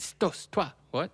Christos, toi. What?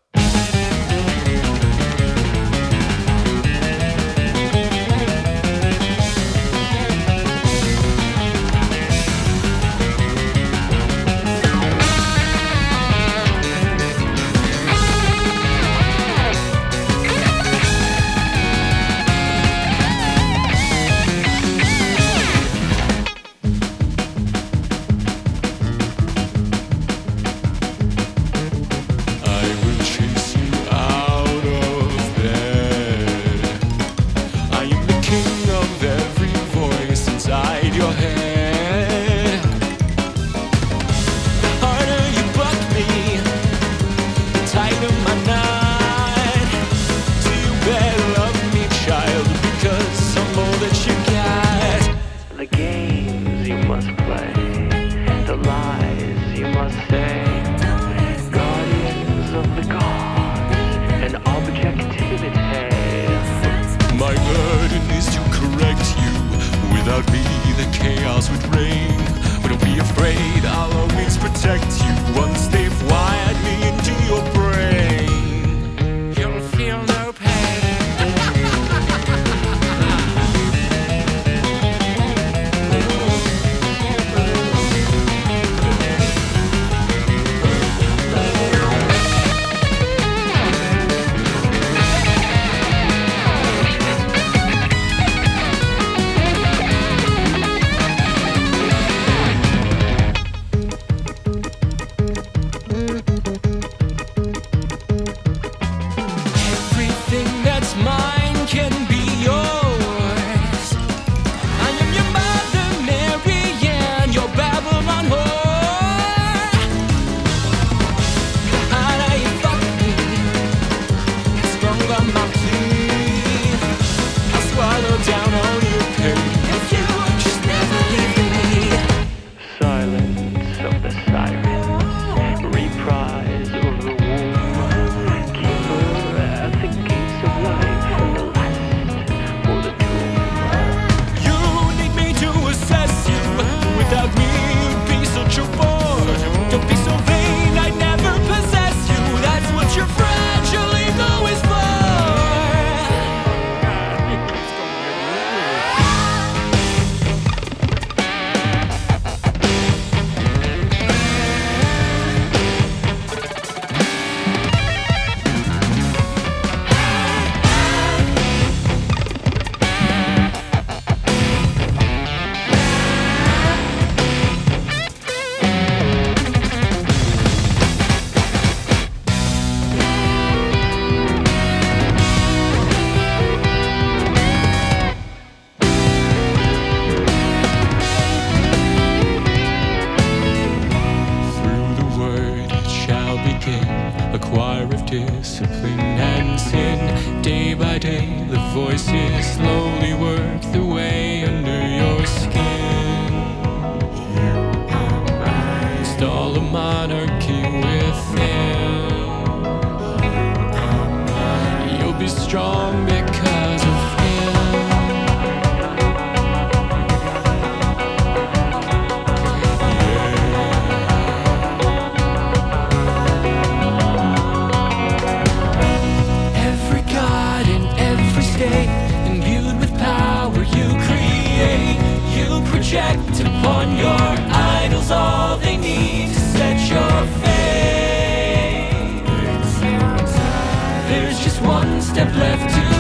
voices slowly work their way under your skin. Just one step left to